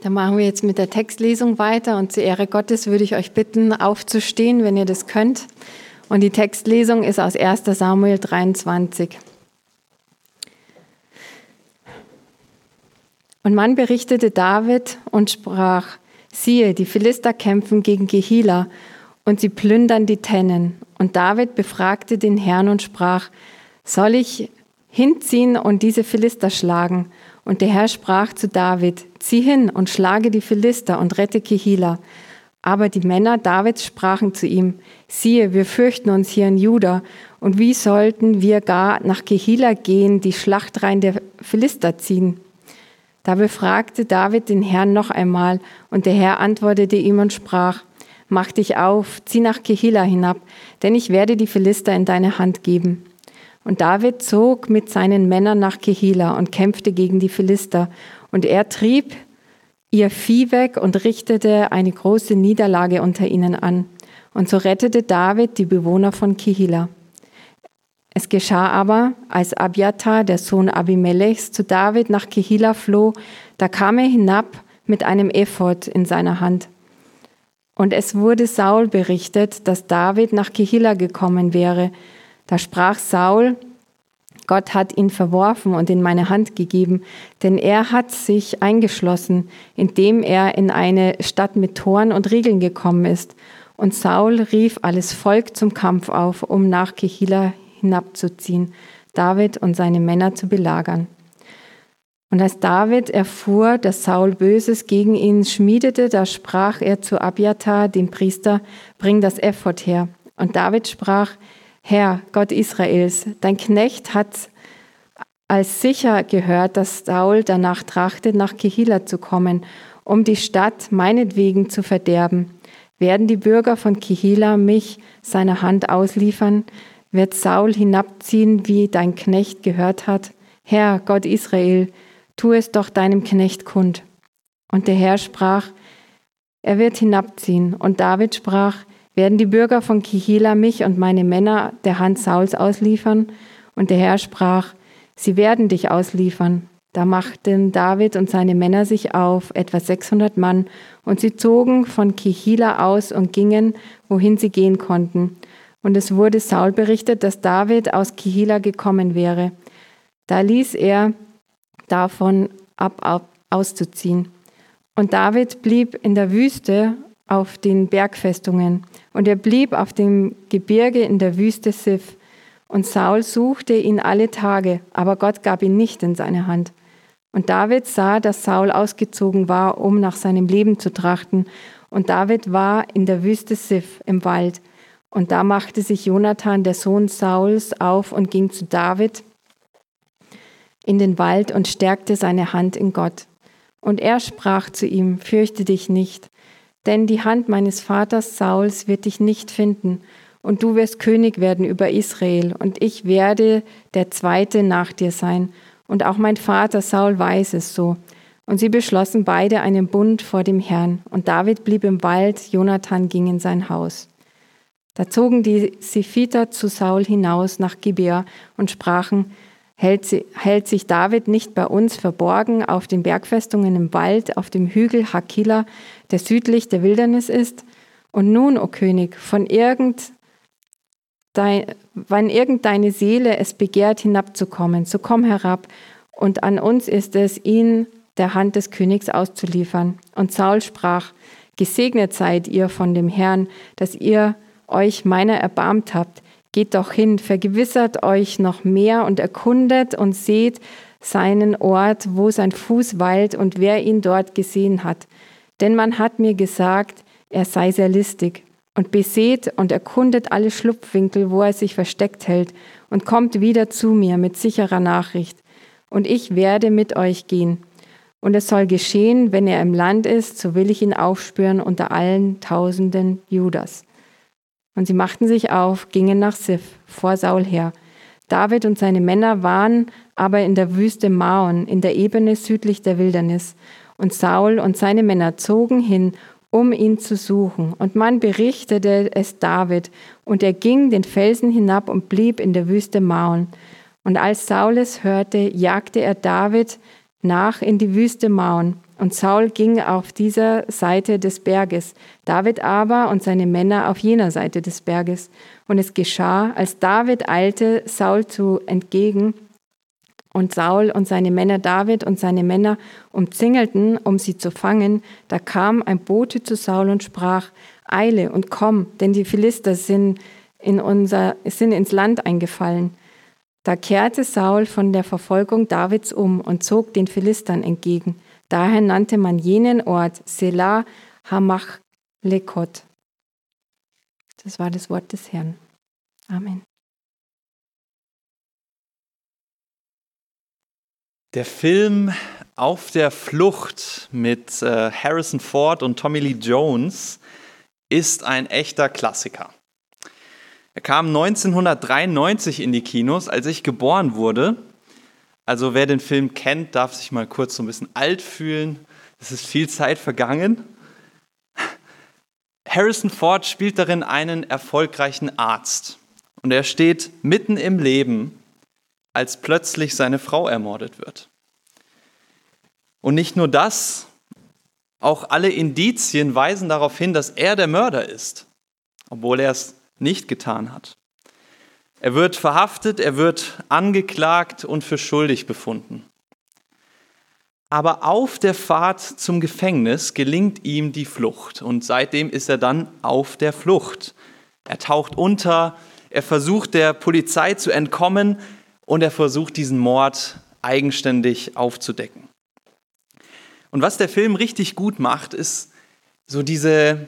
Dann machen wir jetzt mit der Textlesung weiter und zur Ehre Gottes würde ich euch bitten, aufzustehen, wenn ihr das könnt. Und die Textlesung ist aus 1 Samuel 23. Und man berichtete David und sprach, siehe, die Philister kämpfen gegen Gehila und sie plündern die Tennen. Und David befragte den Herrn und sprach, soll ich hinziehen und diese Philister schlagen? Und der Herr sprach zu David, zieh hin und schlage die Philister und rette Kehila. Aber die Männer Davids sprachen zu ihm, siehe, wir fürchten uns hier in Juda, und wie sollten wir gar nach Kehila gehen, die Schlachtreihen der Philister ziehen? Da befragte David den Herrn noch einmal, und der Herr antwortete ihm und sprach, Mach dich auf, zieh nach Kehila hinab, denn ich werde die Philister in deine Hand geben. Und David zog mit seinen Männern nach Kehila und kämpfte gegen die Philister. Und er trieb ihr Vieh weg und richtete eine große Niederlage unter ihnen an. Und so rettete David die Bewohner von Kehila. Es geschah aber, als Abiathar, der Sohn Abimelechs, zu David nach Kehila floh, da kam er hinab mit einem Ephod in seiner Hand. Und es wurde Saul berichtet, dass David nach Kehila gekommen wäre. Da sprach Saul, Gott hat ihn verworfen und in meine Hand gegeben, denn er hat sich eingeschlossen, indem er in eine Stadt mit Toren und Riegeln gekommen ist. Und Saul rief alles Volk zum Kampf auf, um nach Kehila hinabzuziehen, David und seine Männer zu belagern. Und als David erfuhr, dass Saul Böses gegen ihn schmiedete, da sprach er zu Abiathar, dem Priester, bring das Ephod her. Und David sprach, Herr, Gott Israels, dein Knecht hat als sicher gehört, dass Saul danach trachtet, nach Kehila zu kommen, um die Stadt meinetwegen zu verderben. Werden die Bürger von Kehila mich seiner Hand ausliefern? Wird Saul hinabziehen, wie dein Knecht gehört hat? Herr, Gott Israel, tu es doch deinem Knecht kund. Und der Herr sprach, er wird hinabziehen. Und David sprach, werden die Bürger von Kihila mich und meine Männer der Hand Sauls ausliefern? Und der Herr sprach, sie werden dich ausliefern. Da machten David und seine Männer sich auf, etwa 600 Mann, und sie zogen von Kihila aus und gingen, wohin sie gehen konnten. Und es wurde Saul berichtet, dass David aus Kihila gekommen wäre. Da ließ er davon ab, ab auszuziehen. Und David blieb in der Wüste auf den Bergfestungen. Und er blieb auf dem Gebirge in der Wüste Sif. Und Saul suchte ihn alle Tage, aber Gott gab ihn nicht in seine Hand. Und David sah, dass Saul ausgezogen war, um nach seinem Leben zu trachten. Und David war in der Wüste Sif im Wald. Und da machte sich Jonathan, der Sohn Sauls, auf und ging zu David in den Wald und stärkte seine Hand in Gott. Und er sprach zu ihm, fürchte dich nicht, denn die Hand meines Vaters Sauls wird dich nicht finden, und du wirst König werden über Israel, und ich werde der Zweite nach dir sein, und auch mein Vater Saul weiß es so. Und sie beschlossen beide einen Bund vor dem Herrn, und David blieb im Wald, Jonathan ging in sein Haus. Da zogen die Siphiter zu Saul hinaus nach Gibea und sprachen, hält, sie, hält sich David nicht bei uns verborgen auf den Bergfestungen im Wald, auf dem Hügel Hakila, der südlich der Wildernis ist? Und nun, o oh König, von irgend dein, wann irgendeine Seele es begehrt, hinabzukommen, so komm herab, und an uns ist es, ihn der Hand des Königs auszuliefern. Und Saul sprach, Gesegnet seid ihr von dem Herrn, dass ihr euch meiner erbarmt habt. Geht doch hin, vergewissert euch noch mehr und erkundet und seht seinen Ort, wo sein Fuß weilt und wer ihn dort gesehen hat. Denn man hat mir gesagt, er sei sehr listig. Und beseht und erkundet alle Schlupfwinkel, wo er sich versteckt hält, und kommt wieder zu mir mit sicherer Nachricht. Und ich werde mit euch gehen. Und es soll geschehen, wenn er im Land ist, so will ich ihn aufspüren unter allen Tausenden Judas. Und sie machten sich auf, gingen nach Sif, vor Saul her. David und seine Männer waren aber in der Wüste Maon, in der Ebene südlich der Wildernis. Und Saul und seine Männer zogen hin, um ihn zu suchen. Und man berichtete es David, und er ging den Felsen hinab und blieb in der Wüste Maon. Und als Saul es hörte, jagte er David nach in die Wüste Maun. Und Saul ging auf dieser Seite des Berges, David aber und seine Männer auf jener Seite des Berges. Und es geschah, als David eilte Saul zu entgegen, und Saul und seine Männer David und seine Männer umzingelten, um sie zu fangen, da kam ein Bote zu Saul und sprach, Eile und komm, denn die Philister sind, in unser, sind ins Land eingefallen. Da kehrte Saul von der Verfolgung Davids um und zog den Philistern entgegen. Daher nannte man jenen Ort Selah Hamachlekot. Das war das Wort des Herrn. Amen. Der Film Auf der Flucht mit äh, Harrison Ford und Tommy Lee Jones ist ein echter Klassiker. Er kam 1993 in die Kinos, als ich geboren wurde. Also wer den Film kennt, darf sich mal kurz so ein bisschen alt fühlen. Es ist viel Zeit vergangen. Harrison Ford spielt darin einen erfolgreichen Arzt. Und er steht mitten im Leben, als plötzlich seine Frau ermordet wird. Und nicht nur das, auch alle Indizien weisen darauf hin, dass er der Mörder ist, obwohl er es nicht getan hat. Er wird verhaftet, er wird angeklagt und für schuldig befunden. Aber auf der Fahrt zum Gefängnis gelingt ihm die Flucht und seitdem ist er dann auf der Flucht. Er taucht unter, er versucht der Polizei zu entkommen und er versucht diesen Mord eigenständig aufzudecken. Und was der Film richtig gut macht, ist so diese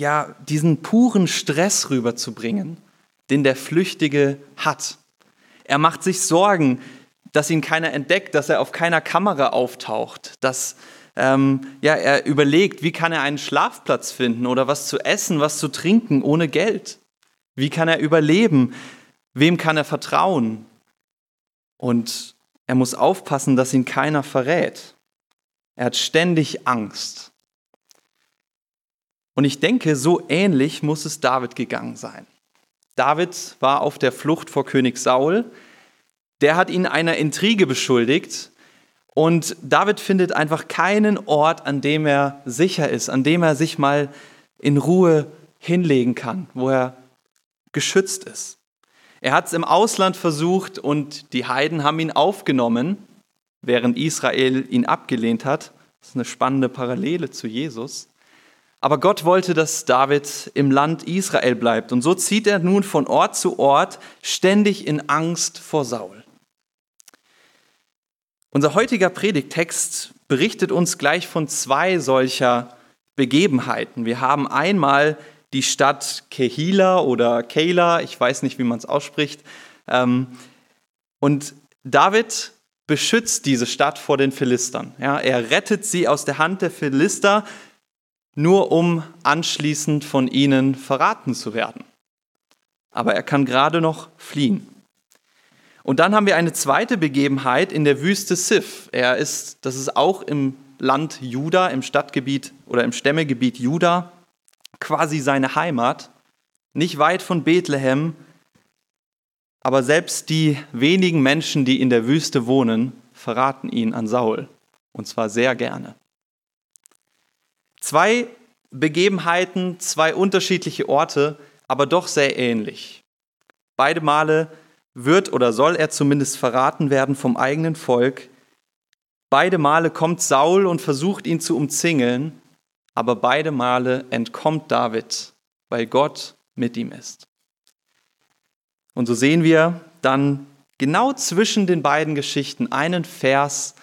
ja, diesen puren Stress rüberzubringen, den der Flüchtige hat. Er macht sich Sorgen, dass ihn keiner entdeckt, dass er auf keiner Kamera auftaucht, dass ähm, ja, er überlegt, wie kann er einen Schlafplatz finden oder was zu essen, was zu trinken ohne Geld. Wie kann er überleben? Wem kann er vertrauen? Und er muss aufpassen, dass ihn keiner verrät. Er hat ständig Angst. Und ich denke, so ähnlich muss es David gegangen sein. David war auf der Flucht vor König Saul. Der hat ihn einer Intrige beschuldigt. Und David findet einfach keinen Ort, an dem er sicher ist, an dem er sich mal in Ruhe hinlegen kann, wo er geschützt ist. Er hat es im Ausland versucht und die Heiden haben ihn aufgenommen, während Israel ihn abgelehnt hat. Das ist eine spannende Parallele zu Jesus. Aber Gott wollte, dass David im Land Israel bleibt. Und so zieht er nun von Ort zu Ort, ständig in Angst vor Saul. Unser heutiger Predigtext berichtet uns gleich von zwei solcher Begebenheiten. Wir haben einmal die Stadt Kehila oder Keilah, ich weiß nicht, wie man es ausspricht. Ähm, und David beschützt diese Stadt vor den Philistern. Ja, er rettet sie aus der Hand der Philister, nur um anschließend von ihnen verraten zu werden. Aber er kann gerade noch fliehen. Und dann haben wir eine zweite Begebenheit in der Wüste Sif. Er ist, das ist auch im Land Juda, im Stadtgebiet oder im Stämmegebiet Juda, quasi seine Heimat, nicht weit von Bethlehem. Aber selbst die wenigen Menschen, die in der Wüste wohnen, verraten ihn an Saul. Und zwar sehr gerne. Zwei Begebenheiten, zwei unterschiedliche Orte, aber doch sehr ähnlich. Beide Male wird oder soll er zumindest verraten werden vom eigenen Volk. Beide Male kommt Saul und versucht ihn zu umzingeln, aber beide Male entkommt David, weil Gott mit ihm ist. Und so sehen wir dann genau zwischen den beiden Geschichten einen Vers,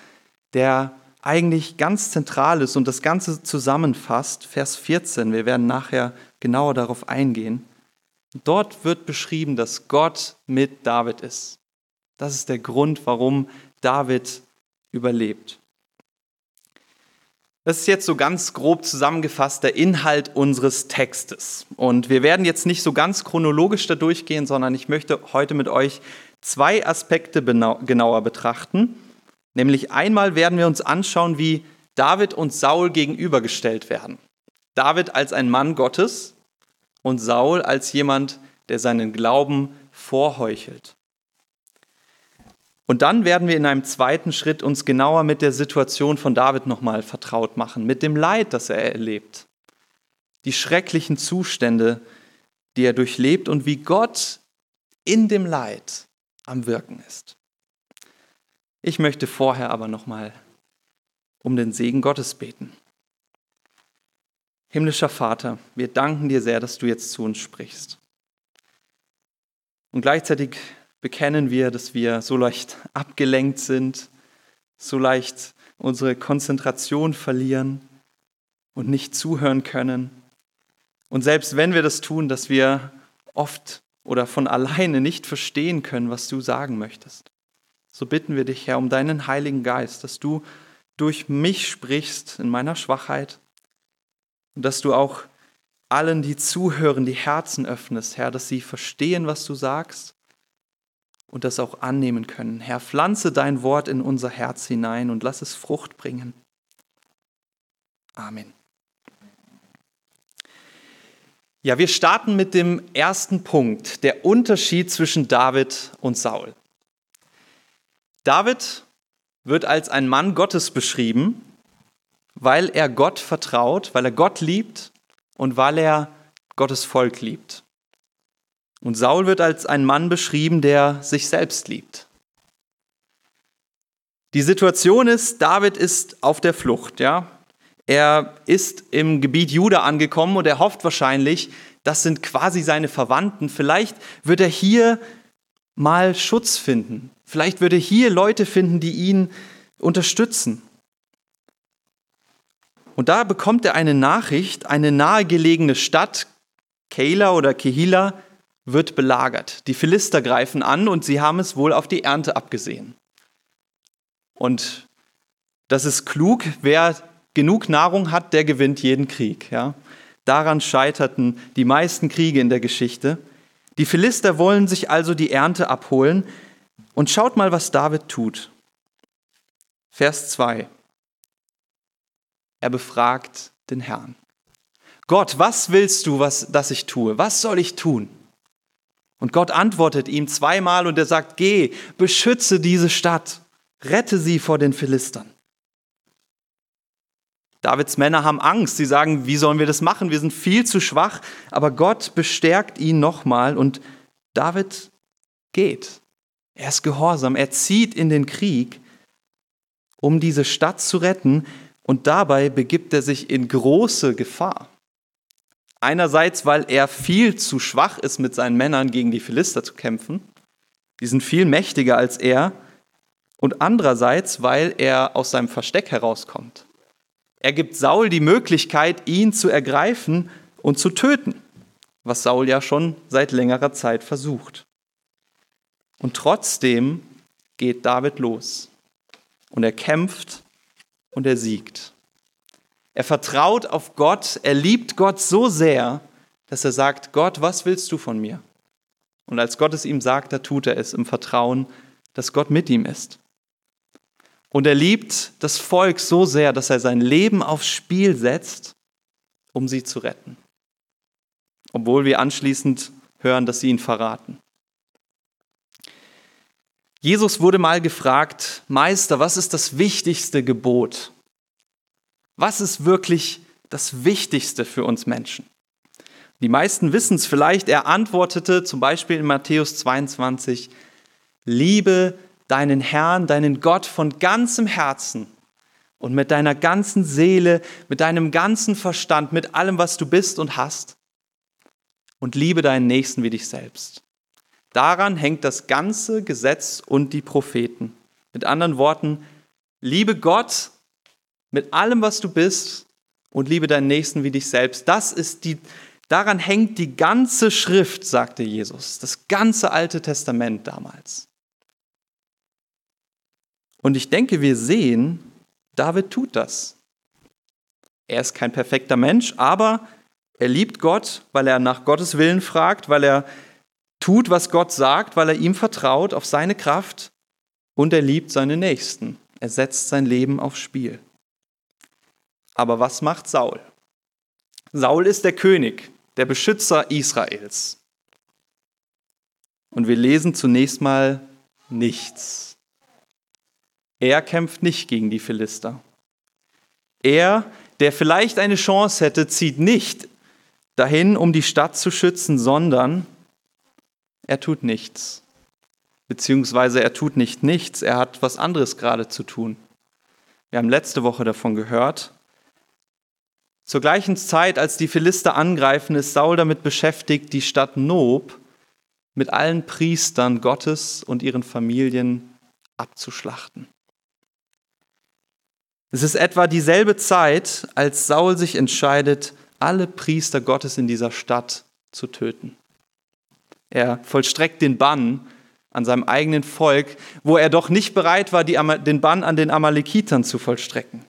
der eigentlich ganz zentral ist und das Ganze zusammenfasst, Vers 14, wir werden nachher genauer darauf eingehen. Dort wird beschrieben, dass Gott mit David ist. Das ist der Grund, warum David überlebt. Das ist jetzt so ganz grob zusammengefasst der Inhalt unseres Textes. Und wir werden jetzt nicht so ganz chronologisch da durchgehen, sondern ich möchte heute mit euch zwei Aspekte genauer betrachten. Nämlich einmal werden wir uns anschauen, wie David und Saul gegenübergestellt werden. David als ein Mann Gottes und Saul als jemand, der seinen Glauben vorheuchelt. Und dann werden wir in einem zweiten Schritt uns genauer mit der Situation von David nochmal vertraut machen, mit dem Leid, das er erlebt, die schrecklichen Zustände, die er durchlebt und wie Gott in dem Leid am Wirken ist. Ich möchte vorher aber nochmal um den Segen Gottes beten. Himmlischer Vater, wir danken dir sehr, dass du jetzt zu uns sprichst. Und gleichzeitig bekennen wir, dass wir so leicht abgelenkt sind, so leicht unsere Konzentration verlieren und nicht zuhören können. Und selbst wenn wir das tun, dass wir oft oder von alleine nicht verstehen können, was du sagen möchtest. So bitten wir dich, Herr, um deinen Heiligen Geist, dass du durch mich sprichst in meiner Schwachheit und dass du auch allen, die zuhören, die Herzen öffnest, Herr, dass sie verstehen, was du sagst und das auch annehmen können. Herr, pflanze dein Wort in unser Herz hinein und lass es Frucht bringen. Amen. Ja, wir starten mit dem ersten Punkt, der Unterschied zwischen David und Saul. David wird als ein Mann Gottes beschrieben, weil er Gott vertraut, weil er Gott liebt und weil er Gottes Volk liebt. Und Saul wird als ein Mann beschrieben, der sich selbst liebt. Die Situation ist, David ist auf der Flucht, ja. Er ist im Gebiet Juda angekommen und er hofft wahrscheinlich, das sind quasi seine Verwandten. Vielleicht wird er hier mal Schutz finden. Vielleicht wird er hier Leute finden, die ihn unterstützen. Und da bekommt er eine Nachricht, eine nahegelegene Stadt, Keila oder Kehila, wird belagert. Die Philister greifen an und sie haben es wohl auf die Ernte abgesehen. Und das ist klug, wer genug Nahrung hat, der gewinnt jeden Krieg. Ja? Daran scheiterten die meisten Kriege in der Geschichte. Die Philister wollen sich also die Ernte abholen. Und schaut mal, was David tut. Vers 2. Er befragt den Herrn. Gott, was willst du, was, dass ich tue? Was soll ich tun? Und Gott antwortet ihm zweimal und er sagt, geh, beschütze diese Stadt, rette sie vor den Philistern. Davids Männer haben Angst, sie sagen, wie sollen wir das machen? Wir sind viel zu schwach, aber Gott bestärkt ihn nochmal und David geht. Er ist gehorsam, er zieht in den Krieg, um diese Stadt zu retten und dabei begibt er sich in große Gefahr. Einerseits, weil er viel zu schwach ist, mit seinen Männern gegen die Philister zu kämpfen. Die sind viel mächtiger als er. Und andererseits, weil er aus seinem Versteck herauskommt. Er gibt Saul die Möglichkeit, ihn zu ergreifen und zu töten, was Saul ja schon seit längerer Zeit versucht. Und trotzdem geht David los und er kämpft und er siegt. Er vertraut auf Gott, er liebt Gott so sehr, dass er sagt, Gott, was willst du von mir? Und als Gott es ihm sagt, da tut er es im Vertrauen, dass Gott mit ihm ist. Und er liebt das Volk so sehr, dass er sein Leben aufs Spiel setzt, um sie zu retten. Obwohl wir anschließend hören, dass sie ihn verraten. Jesus wurde mal gefragt, Meister, was ist das wichtigste Gebot? Was ist wirklich das Wichtigste für uns Menschen? Die meisten wissen es vielleicht. Er antwortete zum Beispiel in Matthäus 22, liebe deinen Herrn, deinen Gott von ganzem Herzen und mit deiner ganzen Seele, mit deinem ganzen Verstand, mit allem, was du bist und hast. Und liebe deinen Nächsten wie dich selbst. Daran hängt das ganze Gesetz und die Propheten. Mit anderen Worten, liebe Gott mit allem, was du bist und liebe deinen Nächsten wie dich selbst. Das ist die, daran hängt die ganze Schrift, sagte Jesus, das ganze Alte Testament damals. Und ich denke, wir sehen, David tut das. Er ist kein perfekter Mensch, aber er liebt Gott, weil er nach Gottes Willen fragt, weil er tut, was Gott sagt, weil er ihm vertraut auf seine Kraft und er liebt seine Nächsten. Er setzt sein Leben aufs Spiel. Aber was macht Saul? Saul ist der König, der Beschützer Israels. Und wir lesen zunächst mal nichts. Er kämpft nicht gegen die Philister. Er, der vielleicht eine Chance hätte, zieht nicht dahin, um die Stadt zu schützen, sondern er tut nichts. Beziehungsweise er tut nicht nichts, er hat was anderes gerade zu tun. Wir haben letzte Woche davon gehört. Zur gleichen Zeit, als die Philister angreifen, ist Saul damit beschäftigt, die Stadt Nob mit allen Priestern Gottes und ihren Familien abzuschlachten. Es ist etwa dieselbe Zeit, als Saul sich entscheidet, alle Priester Gottes in dieser Stadt zu töten. Er vollstreckt den Bann an seinem eigenen Volk, wo er doch nicht bereit war, den Bann an den Amalekitern zu vollstrecken.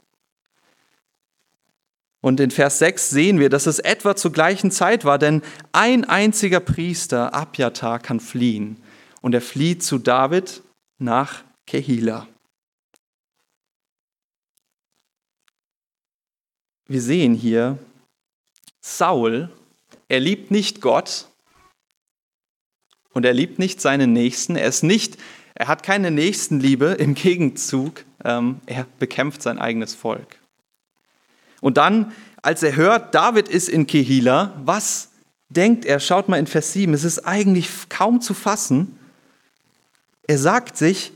Und in Vers 6 sehen wir, dass es etwa zur gleichen Zeit war, denn ein einziger Priester, Abjatar, kann fliehen. Und er flieht zu David nach Kehila. Wir sehen hier, Saul, er liebt nicht Gott und er liebt nicht seinen Nächsten. Er ist nicht, er hat keine Nächstenliebe. Im Gegenzug, ähm, er bekämpft sein eigenes Volk. Und dann, als er hört, David ist in Kehila, was denkt er? Schaut mal in Vers 7. Es ist eigentlich kaum zu fassen. Er sagt sich,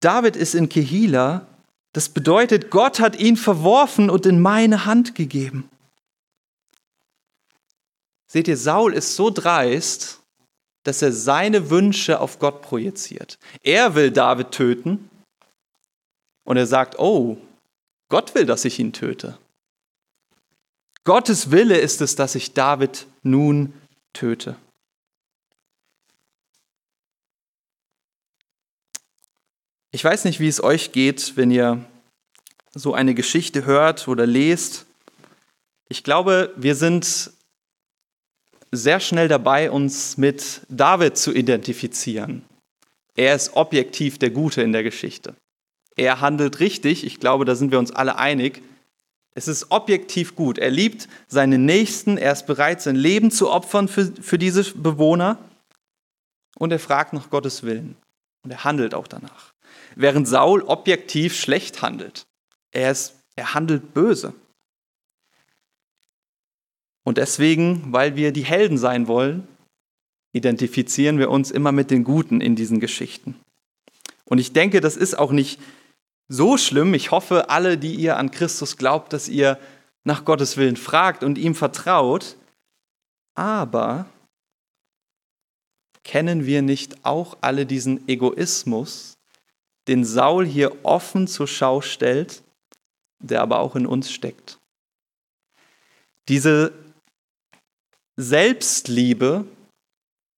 David ist in Kehila. Das bedeutet, Gott hat ihn verworfen und in meine Hand gegeben. Seht ihr, Saul ist so dreist, dass er seine Wünsche auf Gott projiziert. Er will David töten und er sagt, oh, Gott will, dass ich ihn töte. Gottes Wille ist es, dass ich David nun töte. Ich weiß nicht, wie es euch geht, wenn ihr so eine Geschichte hört oder lest. Ich glaube, wir sind sehr schnell dabei, uns mit David zu identifizieren. Er ist objektiv der Gute in der Geschichte. Er handelt richtig, ich glaube, da sind wir uns alle einig. Es ist objektiv gut. Er liebt seine Nächsten, er ist bereit, sein Leben zu opfern für, für diese Bewohner und er fragt nach Gottes Willen und er handelt auch danach. Während Saul objektiv schlecht handelt. Er, ist, er handelt böse. Und deswegen, weil wir die Helden sein wollen, identifizieren wir uns immer mit den Guten in diesen Geschichten. Und ich denke, das ist auch nicht so schlimm. Ich hoffe, alle, die ihr an Christus glaubt, dass ihr nach Gottes Willen fragt und ihm vertraut. Aber kennen wir nicht auch alle diesen Egoismus, den Saul hier offen zur Schau stellt, der aber auch in uns steckt? Diese Selbstliebe,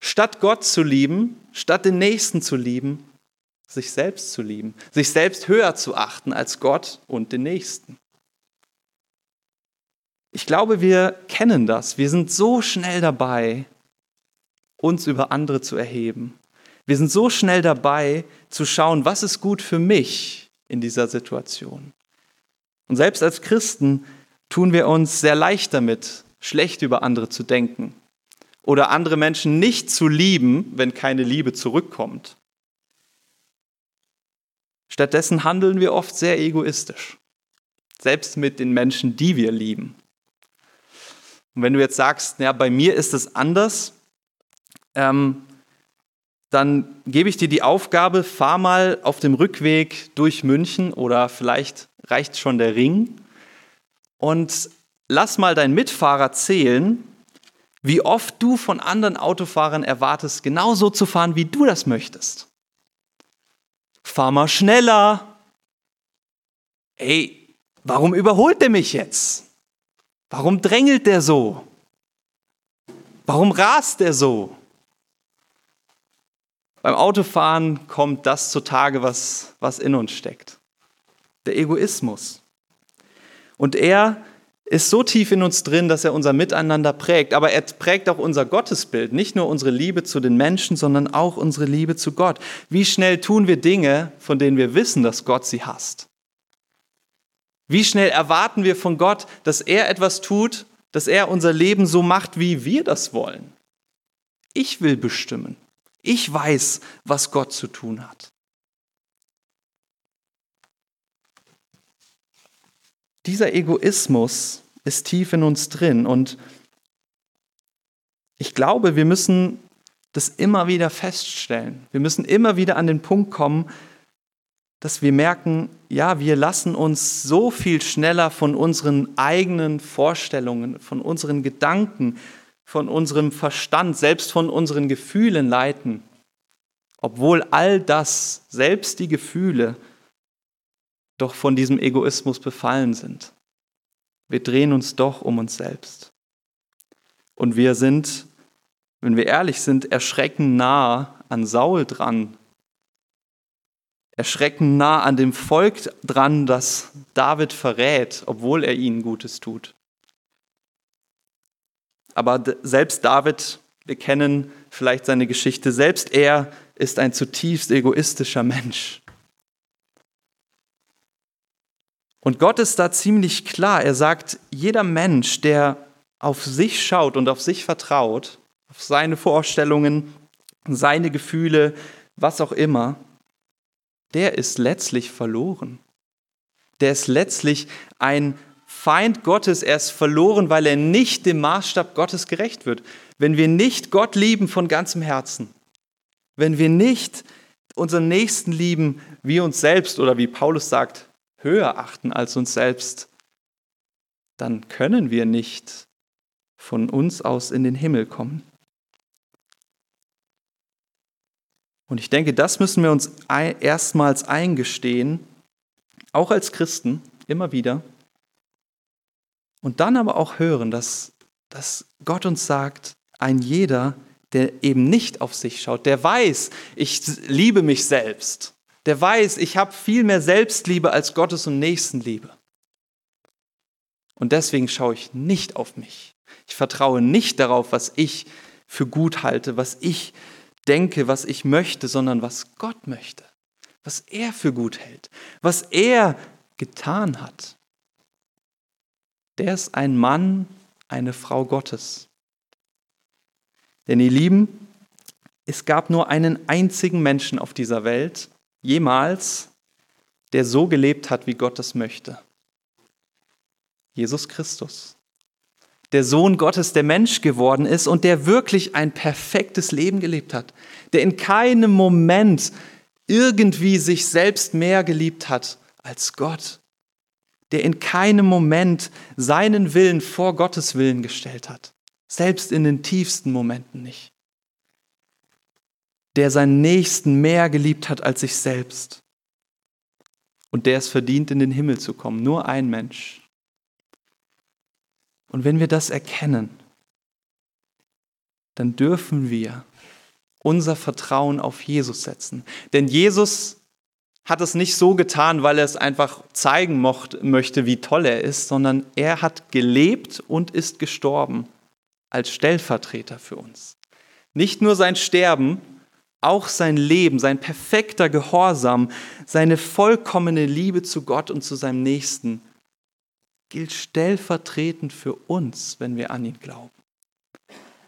statt Gott zu lieben, statt den Nächsten zu lieben, sich selbst zu lieben, sich selbst höher zu achten als Gott und den Nächsten. Ich glaube, wir kennen das. Wir sind so schnell dabei, uns über andere zu erheben. Wir sind so schnell dabei, zu schauen, was ist gut für mich in dieser Situation. Und selbst als Christen tun wir uns sehr leicht damit, schlecht über andere zu denken oder andere Menschen nicht zu lieben, wenn keine Liebe zurückkommt. Stattdessen handeln wir oft sehr egoistisch, selbst mit den Menschen, die wir lieben. Und wenn du jetzt sagst, ja, bei mir ist es anders, ähm, dann gebe ich dir die Aufgabe, fahr mal auf dem Rückweg durch München oder vielleicht reicht schon der Ring und lass mal deinen Mitfahrer zählen, wie oft du von anderen Autofahrern erwartest, genauso zu fahren, wie du das möchtest. Fahr mal schneller. Ey, warum überholt der mich jetzt? Warum drängelt der so? Warum rast der so? Beim Autofahren kommt das zutage, was, was in uns steckt. Der Egoismus. Und er ist so tief in uns drin, dass er unser Miteinander prägt. Aber er prägt auch unser Gottesbild, nicht nur unsere Liebe zu den Menschen, sondern auch unsere Liebe zu Gott. Wie schnell tun wir Dinge, von denen wir wissen, dass Gott sie hasst? Wie schnell erwarten wir von Gott, dass er etwas tut, dass er unser Leben so macht, wie wir das wollen? Ich will bestimmen. Ich weiß, was Gott zu tun hat. Dieser Egoismus ist tief in uns drin und ich glaube, wir müssen das immer wieder feststellen. Wir müssen immer wieder an den Punkt kommen, dass wir merken, ja, wir lassen uns so viel schneller von unseren eigenen Vorstellungen, von unseren Gedanken, von unserem Verstand, selbst von unseren Gefühlen leiten, obwohl all das, selbst die Gefühle, doch von diesem Egoismus befallen sind. Wir drehen uns doch um uns selbst. Und wir sind, wenn wir ehrlich sind, erschreckend nah an Saul dran, erschreckend nah an dem Volk dran, das David verrät, obwohl er ihnen Gutes tut. Aber selbst David, wir kennen vielleicht seine Geschichte, selbst er ist ein zutiefst egoistischer Mensch. Und Gott ist da ziemlich klar. Er sagt, jeder Mensch, der auf sich schaut und auf sich vertraut, auf seine Vorstellungen, seine Gefühle, was auch immer, der ist letztlich verloren. Der ist letztlich ein Feind Gottes. Er ist verloren, weil er nicht dem Maßstab Gottes gerecht wird. Wenn wir nicht Gott lieben von ganzem Herzen, wenn wir nicht unseren Nächsten lieben wie uns selbst oder wie Paulus sagt, höher achten als uns selbst, dann können wir nicht von uns aus in den Himmel kommen. Und ich denke, das müssen wir uns erstmals eingestehen, auch als Christen, immer wieder. Und dann aber auch hören, dass, dass Gott uns sagt, ein jeder, der eben nicht auf sich schaut, der weiß, ich liebe mich selbst, der weiß, ich habe viel mehr Selbstliebe als Gottes und Nächstenliebe. Und deswegen schaue ich nicht auf mich. Ich vertraue nicht darauf, was ich für gut halte, was ich denke, was ich möchte, sondern was Gott möchte, was er für gut hält, was er getan hat. Der ist ein Mann, eine Frau Gottes. Denn ihr Lieben, es gab nur einen einzigen Menschen auf dieser Welt, jemals, der so gelebt hat, wie Gott es möchte. Jesus Christus der Sohn Gottes, der Mensch geworden ist und der wirklich ein perfektes Leben gelebt hat, der in keinem Moment irgendwie sich selbst mehr geliebt hat als Gott, der in keinem Moment seinen Willen vor Gottes Willen gestellt hat, selbst in den tiefsten Momenten nicht, der seinen Nächsten mehr geliebt hat als sich selbst und der es verdient, in den Himmel zu kommen, nur ein Mensch. Und wenn wir das erkennen, dann dürfen wir unser Vertrauen auf Jesus setzen. Denn Jesus hat es nicht so getan, weil er es einfach zeigen möchte, wie toll er ist, sondern er hat gelebt und ist gestorben als Stellvertreter für uns. Nicht nur sein Sterben, auch sein Leben, sein perfekter Gehorsam, seine vollkommene Liebe zu Gott und zu seinem Nächsten gilt stellvertretend für uns, wenn wir an ihn glauben.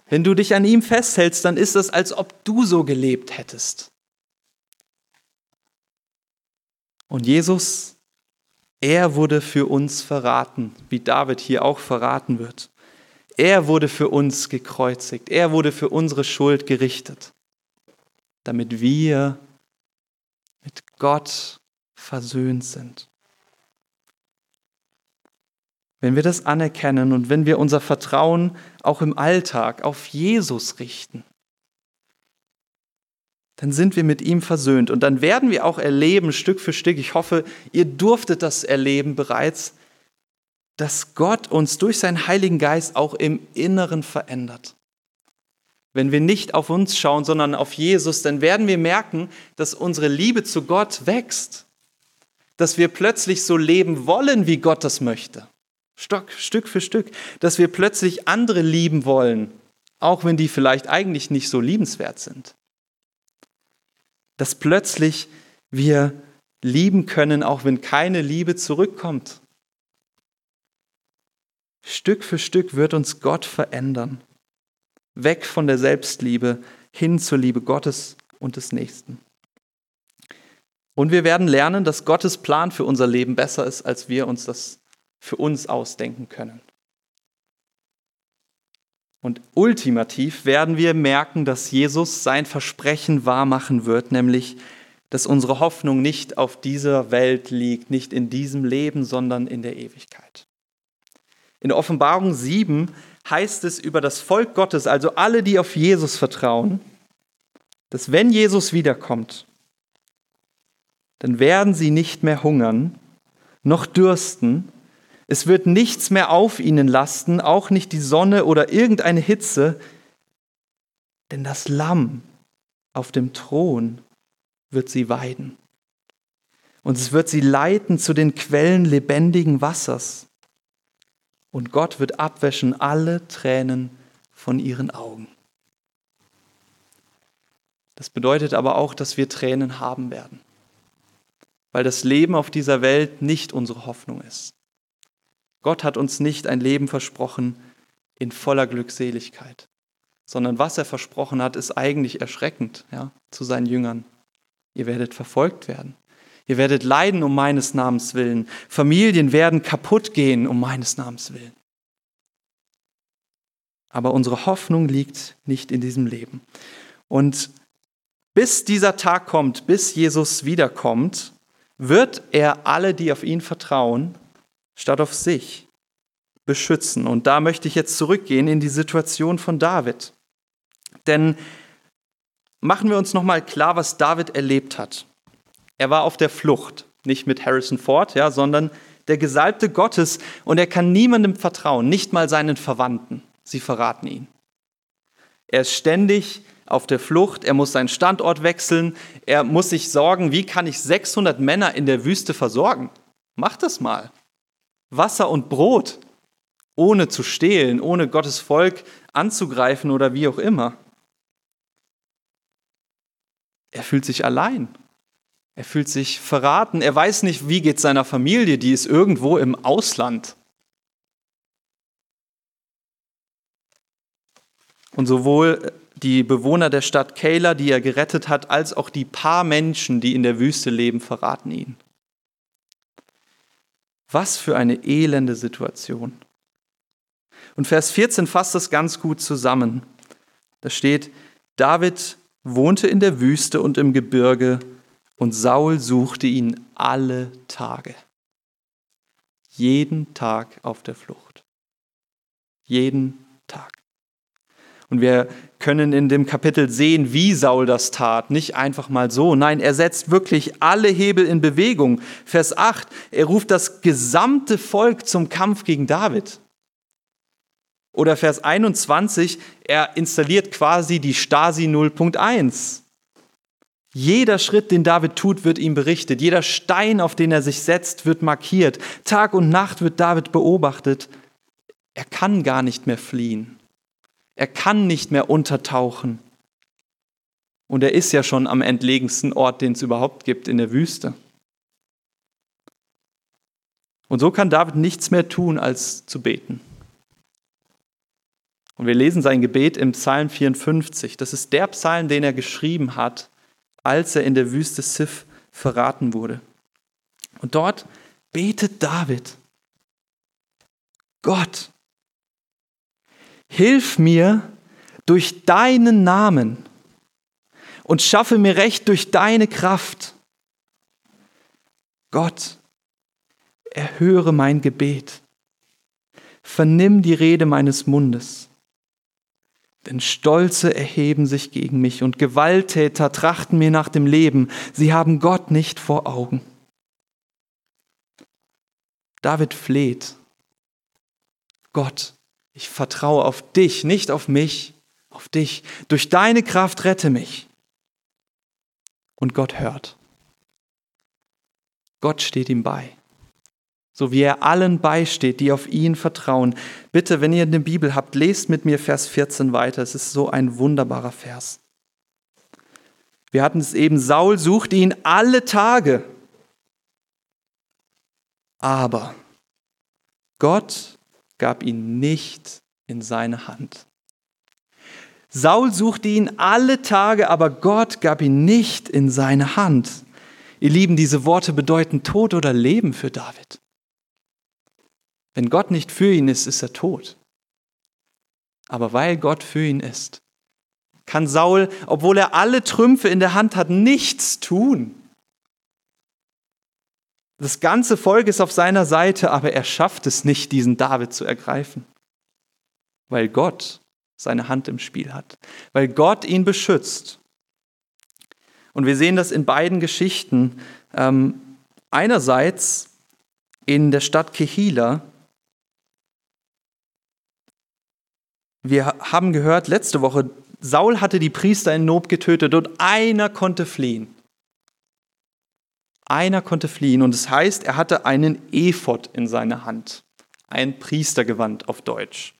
Wenn du dich an ihm festhältst, dann ist es, als ob du so gelebt hättest. Und Jesus, er wurde für uns verraten, wie David hier auch verraten wird. Er wurde für uns gekreuzigt, er wurde für unsere Schuld gerichtet, damit wir mit Gott versöhnt sind. Wenn wir das anerkennen und wenn wir unser Vertrauen auch im Alltag auf Jesus richten, dann sind wir mit ihm versöhnt und dann werden wir auch erleben, Stück für Stück, ich hoffe, ihr durftet das erleben bereits, dass Gott uns durch seinen Heiligen Geist auch im Inneren verändert. Wenn wir nicht auf uns schauen, sondern auf Jesus, dann werden wir merken, dass unsere Liebe zu Gott wächst, dass wir plötzlich so leben wollen, wie Gott das möchte. Stock, Stück für Stück, dass wir plötzlich andere lieben wollen, auch wenn die vielleicht eigentlich nicht so liebenswert sind. Dass plötzlich wir lieben können, auch wenn keine Liebe zurückkommt. Stück für Stück wird uns Gott verändern. Weg von der Selbstliebe hin zur Liebe Gottes und des Nächsten. Und wir werden lernen, dass Gottes Plan für unser Leben besser ist, als wir uns das für uns ausdenken können. Und ultimativ werden wir merken, dass Jesus sein Versprechen wahrmachen wird, nämlich, dass unsere Hoffnung nicht auf dieser Welt liegt, nicht in diesem Leben, sondern in der Ewigkeit. In Offenbarung 7 heißt es über das Volk Gottes, also alle, die auf Jesus vertrauen, dass wenn Jesus wiederkommt, dann werden sie nicht mehr hungern, noch dürsten, es wird nichts mehr auf ihnen lasten, auch nicht die Sonne oder irgendeine Hitze, denn das Lamm auf dem Thron wird sie weiden. Und es wird sie leiten zu den Quellen lebendigen Wassers. Und Gott wird abwäschen alle Tränen von ihren Augen. Das bedeutet aber auch, dass wir Tränen haben werden, weil das Leben auf dieser Welt nicht unsere Hoffnung ist. Gott hat uns nicht ein Leben versprochen in voller Glückseligkeit, sondern was er versprochen hat, ist eigentlich erschreckend ja, zu seinen Jüngern. Ihr werdet verfolgt werden. Ihr werdet leiden um meines Namens willen. Familien werden kaputt gehen um meines Namens willen. Aber unsere Hoffnung liegt nicht in diesem Leben. Und bis dieser Tag kommt, bis Jesus wiederkommt, wird er alle, die auf ihn vertrauen, statt auf sich beschützen. Und da möchte ich jetzt zurückgehen in die Situation von David. Denn machen wir uns nochmal klar, was David erlebt hat. Er war auf der Flucht, nicht mit Harrison Ford, ja, sondern der Gesalbte Gottes und er kann niemandem vertrauen, nicht mal seinen Verwandten. Sie verraten ihn. Er ist ständig auf der Flucht, er muss seinen Standort wechseln, er muss sich sorgen, wie kann ich 600 Männer in der Wüste versorgen? Mach das mal. Wasser und Brot, ohne zu stehlen, ohne Gottes Volk anzugreifen oder wie auch immer. Er fühlt sich allein. Er fühlt sich verraten. Er weiß nicht, wie geht seiner Familie, die ist irgendwo im Ausland. Und sowohl die Bewohner der Stadt Keilah, die er gerettet hat, als auch die paar Menschen, die in der Wüste leben, verraten ihn. Was für eine elende Situation. Und Vers 14 fasst das ganz gut zusammen. Da steht, David wohnte in der Wüste und im Gebirge und Saul suchte ihn alle Tage. Jeden Tag auf der Flucht. Jeden Tag. Und wir können in dem Kapitel sehen, wie Saul das tat. Nicht einfach mal so. Nein, er setzt wirklich alle Hebel in Bewegung. Vers 8, er ruft das gesamte Volk zum Kampf gegen David. Oder Vers 21, er installiert quasi die Stasi 0.1. Jeder Schritt, den David tut, wird ihm berichtet. Jeder Stein, auf den er sich setzt, wird markiert. Tag und Nacht wird David beobachtet. Er kann gar nicht mehr fliehen. Er kann nicht mehr untertauchen. Und er ist ja schon am entlegensten Ort, den es überhaupt gibt, in der Wüste. Und so kann David nichts mehr tun, als zu beten. Und wir lesen sein Gebet im Psalm 54. Das ist der Psalm, den er geschrieben hat, als er in der Wüste Sif verraten wurde. Und dort betet David, Gott, Hilf mir durch deinen Namen und schaffe mir Recht durch deine Kraft. Gott, erhöre mein Gebet. Vernimm die Rede meines Mundes. Denn Stolze erheben sich gegen mich und Gewalttäter trachten mir nach dem Leben. Sie haben Gott nicht vor Augen. David fleht. Gott, ich vertraue auf dich, nicht auf mich, auf dich. Durch deine Kraft rette mich. Und Gott hört. Gott steht ihm bei. So wie er allen beisteht, die auf ihn vertrauen. Bitte, wenn ihr eine Bibel habt, lest mit mir Vers 14 weiter. Es ist so ein wunderbarer Vers. Wir hatten es eben, Saul suchte ihn alle Tage. Aber Gott gab ihn nicht in seine Hand. Saul suchte ihn alle Tage, aber Gott gab ihn nicht in seine Hand. Ihr Lieben, diese Worte bedeuten Tod oder Leben für David. Wenn Gott nicht für ihn ist, ist er tot. Aber weil Gott für ihn ist, kann Saul, obwohl er alle Trümpfe in der Hand hat, nichts tun. Das ganze Volk ist auf seiner Seite, aber er schafft es nicht, diesen David zu ergreifen, weil Gott seine Hand im Spiel hat, weil Gott ihn beschützt. Und wir sehen das in beiden Geschichten. Ähm, einerseits in der Stadt Kehila. Wir haben gehört letzte Woche, Saul hatte die Priester in Nob getötet und einer konnte fliehen. Einer konnte fliehen und es das heißt, er hatte einen Ephod in seiner Hand, ein Priestergewand auf Deutsch.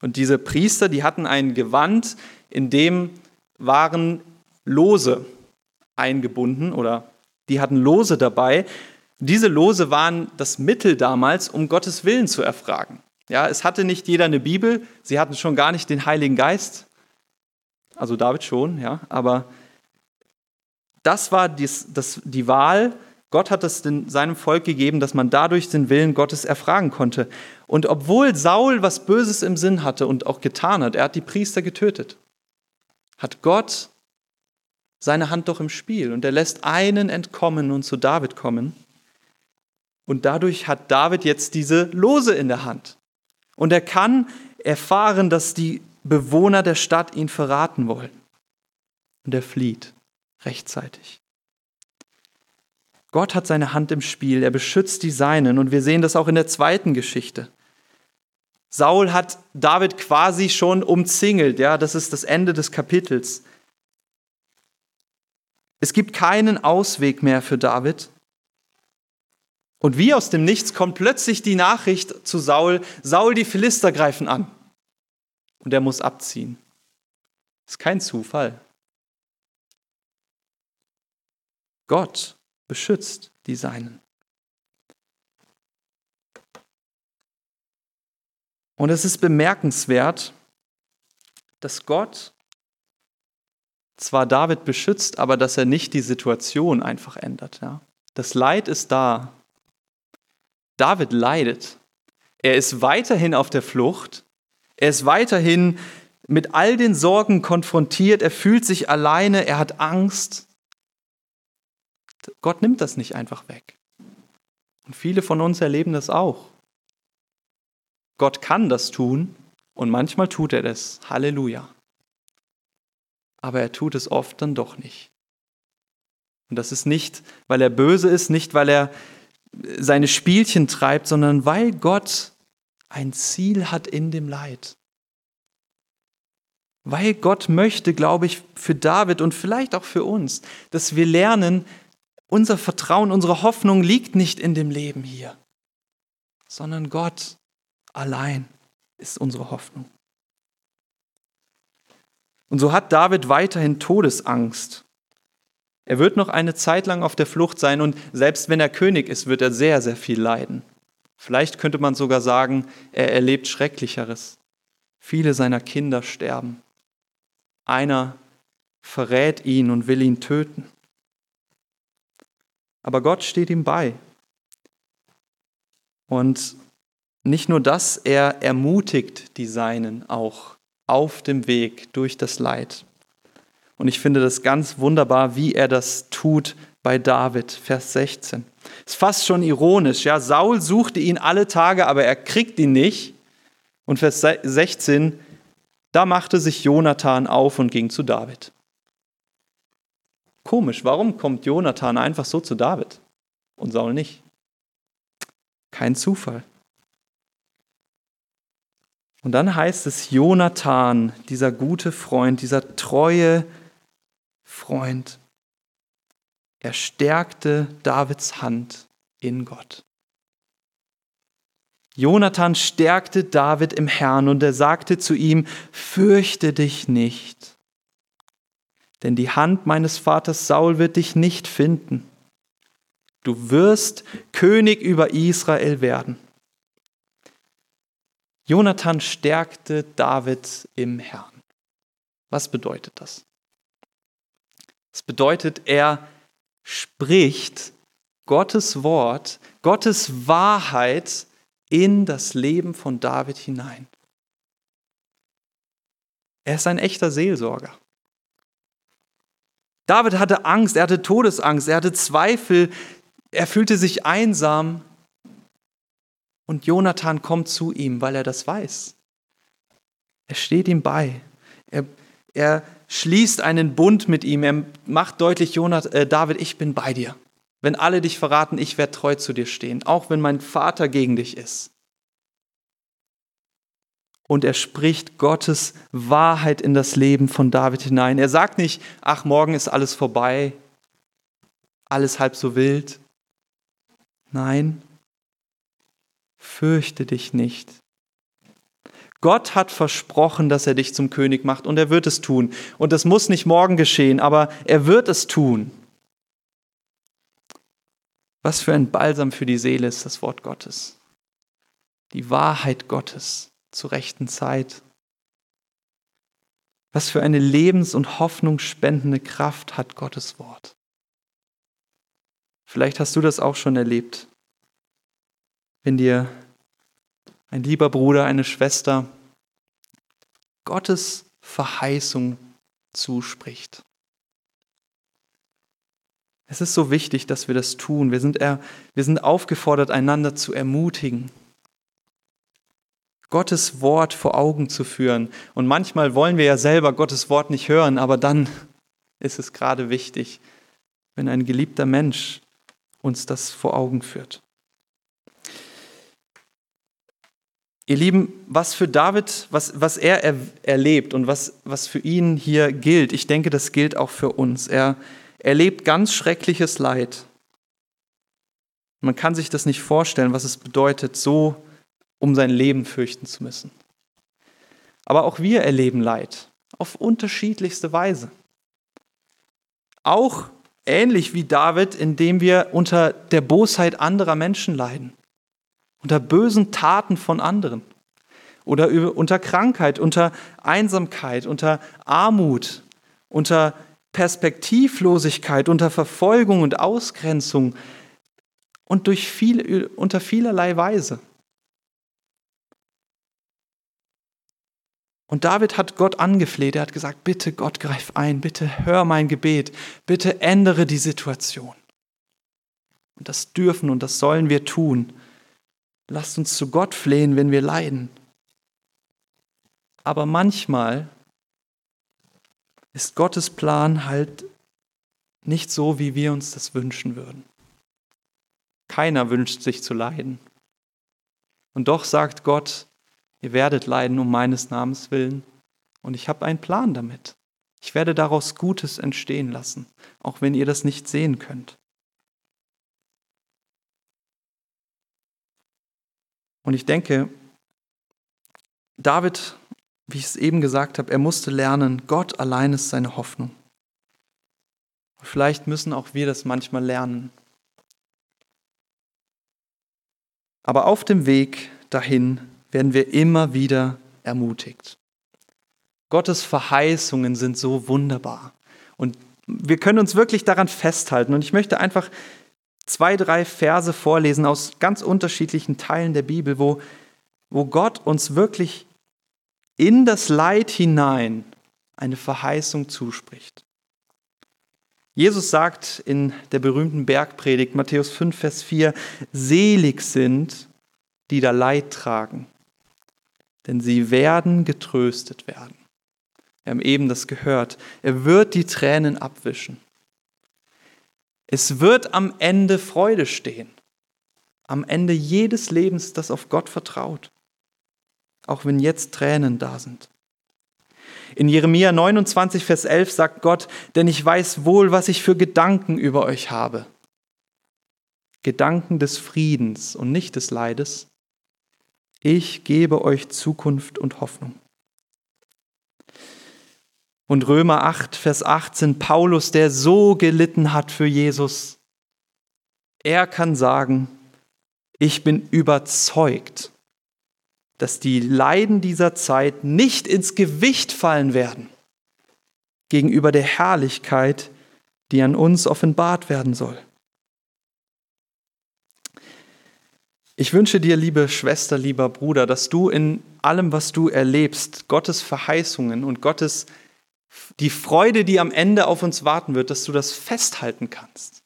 Und diese Priester, die hatten ein Gewand, in dem waren Lose eingebunden oder die hatten Lose dabei. Diese Lose waren das Mittel damals, um Gottes Willen zu erfragen. Ja, es hatte nicht jeder eine Bibel, sie hatten schon gar nicht den Heiligen Geist, also David schon, ja, aber das war dies, das, die Wahl, Gott hat es seinem Volk gegeben, dass man dadurch den Willen Gottes erfragen konnte. Und obwohl Saul was Böses im Sinn hatte und auch getan hat, er hat die Priester getötet, hat Gott seine Hand doch im Spiel und er lässt einen entkommen und zu David kommen. Und dadurch hat David jetzt diese Lose in der Hand. Und er kann erfahren, dass die Bewohner der Stadt ihn verraten wollen. Und er flieht rechtzeitig. Gott hat seine Hand im Spiel, er beschützt die Seinen und wir sehen das auch in der zweiten Geschichte. Saul hat David quasi schon umzingelt, ja, das ist das Ende des Kapitels. Es gibt keinen Ausweg mehr für David. Und wie aus dem Nichts kommt plötzlich die Nachricht zu Saul, Saul, die Philister greifen an. Und er muss abziehen. Das ist kein Zufall. Gott beschützt die Seinen. Und es ist bemerkenswert, dass Gott zwar David beschützt, aber dass er nicht die Situation einfach ändert. Ja? Das Leid ist da. David leidet. Er ist weiterhin auf der Flucht. Er ist weiterhin mit all den Sorgen konfrontiert. Er fühlt sich alleine. Er hat Angst. Gott nimmt das nicht einfach weg. Und viele von uns erleben das auch. Gott kann das tun und manchmal tut er das. Halleluja. Aber er tut es oft dann doch nicht. Und das ist nicht, weil er böse ist, nicht weil er seine Spielchen treibt, sondern weil Gott ein Ziel hat in dem Leid. Weil Gott möchte, glaube ich, für David und vielleicht auch für uns, dass wir lernen, unser Vertrauen, unsere Hoffnung liegt nicht in dem Leben hier, sondern Gott allein ist unsere Hoffnung. Und so hat David weiterhin Todesangst. Er wird noch eine Zeit lang auf der Flucht sein und selbst wenn er König ist, wird er sehr, sehr viel leiden. Vielleicht könnte man sogar sagen, er erlebt Schrecklicheres. Viele seiner Kinder sterben. Einer verrät ihn und will ihn töten aber Gott steht ihm bei. Und nicht nur das, er ermutigt die Seinen auch auf dem Weg durch das Leid. Und ich finde das ganz wunderbar, wie er das tut bei David, Vers 16. Ist fast schon ironisch, ja. Saul suchte ihn alle Tage, aber er kriegt ihn nicht. Und Vers 16, da machte sich Jonathan auf und ging zu David. Komisch, warum kommt Jonathan einfach so zu David und Saul nicht? Kein Zufall. Und dann heißt es, Jonathan, dieser gute Freund, dieser treue Freund, er stärkte Davids Hand in Gott. Jonathan stärkte David im Herrn und er sagte zu ihm, fürchte dich nicht denn die Hand meines Vaters Saul wird dich nicht finden. Du wirst König über Israel werden. Jonathan stärkte David im Herrn. Was bedeutet das? Es bedeutet, er spricht Gottes Wort, Gottes Wahrheit in das Leben von David hinein. Er ist ein echter Seelsorger. David hatte Angst, er hatte Todesangst, er hatte Zweifel, er fühlte sich einsam. Und Jonathan kommt zu ihm, weil er das weiß. Er steht ihm bei. Er, er schließt einen Bund mit ihm. Er macht deutlich, Jonathan, äh, David, ich bin bei dir. Wenn alle dich verraten, ich werde treu zu dir stehen, auch wenn mein Vater gegen dich ist. Und er spricht Gottes Wahrheit in das Leben von David hinein. Er sagt nicht, ach, morgen ist alles vorbei, alles halb so wild. Nein, fürchte dich nicht. Gott hat versprochen, dass er dich zum König macht und er wird es tun. Und das muss nicht morgen geschehen, aber er wird es tun. Was für ein Balsam für die Seele ist das Wort Gottes. Die Wahrheit Gottes zur rechten Zeit. Was für eine lebens- und hoffnungsspendende Kraft hat Gottes Wort. Vielleicht hast du das auch schon erlebt, wenn dir ein lieber Bruder, eine Schwester Gottes Verheißung zuspricht. Es ist so wichtig, dass wir das tun. Wir sind, er, wir sind aufgefordert, einander zu ermutigen, Gottes Wort vor Augen zu führen. Und manchmal wollen wir ja selber Gottes Wort nicht hören, aber dann ist es gerade wichtig, wenn ein geliebter Mensch uns das vor Augen führt. Ihr Lieben, was für David, was, was er er erlebt und was, was für ihn hier gilt, ich denke, das gilt auch für uns. Er erlebt ganz schreckliches Leid. Man kann sich das nicht vorstellen, was es bedeutet, so um sein Leben fürchten zu müssen. Aber auch wir erleben Leid auf unterschiedlichste Weise. Auch ähnlich wie David, indem wir unter der Bosheit anderer Menschen leiden unter bösen Taten von anderen oder unter Krankheit, unter Einsamkeit, unter Armut, unter Perspektivlosigkeit, unter Verfolgung und Ausgrenzung und durch viel, unter vielerlei Weise. Und David hat Gott angefleht, er hat gesagt, bitte Gott greif ein, bitte hör mein Gebet, bitte ändere die Situation. Und das dürfen und das sollen wir tun. Lasst uns zu Gott flehen, wenn wir leiden. Aber manchmal ist Gottes Plan halt nicht so, wie wir uns das wünschen würden. Keiner wünscht sich zu leiden. Und doch sagt Gott, ihr werdet leiden um meines Namens willen. Und ich habe einen Plan damit. Ich werde daraus Gutes entstehen lassen, auch wenn ihr das nicht sehen könnt. Und ich denke, David, wie ich es eben gesagt habe, er musste lernen, Gott allein ist seine Hoffnung. Vielleicht müssen auch wir das manchmal lernen. Aber auf dem Weg dahin werden wir immer wieder ermutigt. Gottes Verheißungen sind so wunderbar. Und wir können uns wirklich daran festhalten. Und ich möchte einfach zwei, drei Verse vorlesen aus ganz unterschiedlichen Teilen der Bibel, wo, wo Gott uns wirklich in das Leid hinein eine Verheißung zuspricht. Jesus sagt in der berühmten Bergpredigt Matthäus 5, Vers 4, selig sind, die da Leid tragen, denn sie werden getröstet werden. Wir haben eben das gehört. Er wird die Tränen abwischen. Es wird am Ende Freude stehen. Am Ende jedes Lebens, das auf Gott vertraut. Auch wenn jetzt Tränen da sind. In Jeremia 29, Vers 11 sagt Gott, denn ich weiß wohl, was ich für Gedanken über euch habe. Gedanken des Friedens und nicht des Leides. Ich gebe euch Zukunft und Hoffnung. Und Römer 8, Vers 18, Paulus, der so gelitten hat für Jesus, er kann sagen, ich bin überzeugt, dass die Leiden dieser Zeit nicht ins Gewicht fallen werden gegenüber der Herrlichkeit, die an uns offenbart werden soll. Ich wünsche dir, liebe Schwester, lieber Bruder, dass du in allem, was du erlebst, Gottes Verheißungen und Gottes die Freude, die am Ende auf uns warten wird, dass du das festhalten kannst.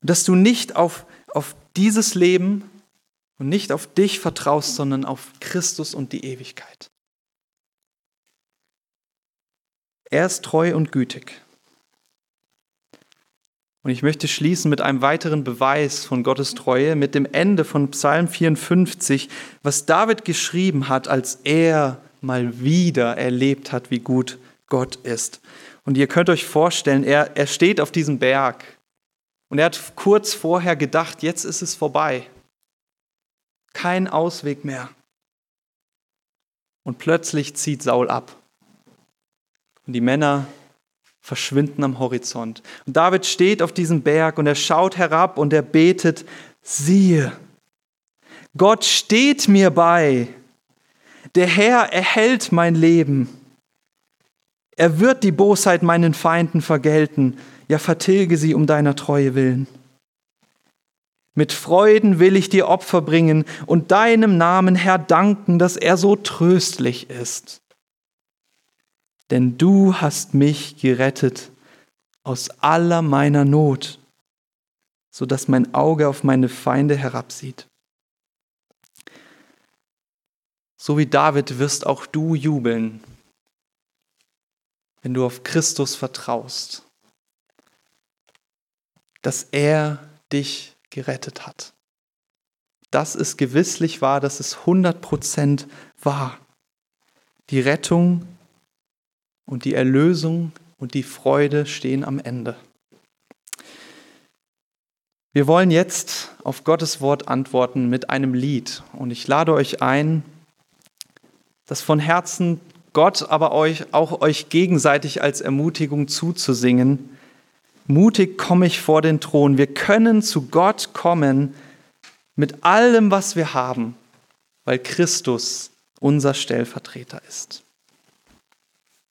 Dass du nicht auf, auf dieses Leben und nicht auf dich vertraust, sondern auf Christus und die Ewigkeit. Er ist treu und gütig. Und ich möchte schließen mit einem weiteren Beweis von Gottes Treue, mit dem Ende von Psalm 54, was David geschrieben hat, als er mal wieder erlebt hat, wie gut Gott ist. Und ihr könnt euch vorstellen, er, er steht auf diesem Berg und er hat kurz vorher gedacht, jetzt ist es vorbei. Kein Ausweg mehr. Und plötzlich zieht Saul ab. Und die Männer verschwinden am Horizont. Und David steht auf diesem Berg und er schaut herab und er betet, siehe, Gott steht mir bei. Der Herr erhält mein Leben. Er wird die Bosheit meinen Feinden vergelten, ja vertilge sie um deiner Treue willen. Mit Freuden will ich dir Opfer bringen und deinem Namen, Herr, danken, dass er so tröstlich ist denn du hast mich gerettet aus aller meiner Not, so dass mein Auge auf meine Feinde herabsieht. So wie David wirst auch du jubeln, wenn du auf Christus vertraust, dass er dich gerettet hat. Das ist gewisslich wahr, das ist 100% wahr. Die Rettung und die Erlösung und die Freude stehen am Ende. Wir wollen jetzt auf Gottes Wort antworten mit einem Lied. Und ich lade euch ein, das von Herzen Gott, aber euch, auch euch gegenseitig als Ermutigung zuzusingen. Mutig komme ich vor den Thron. Wir können zu Gott kommen mit allem, was wir haben, weil Christus unser Stellvertreter ist.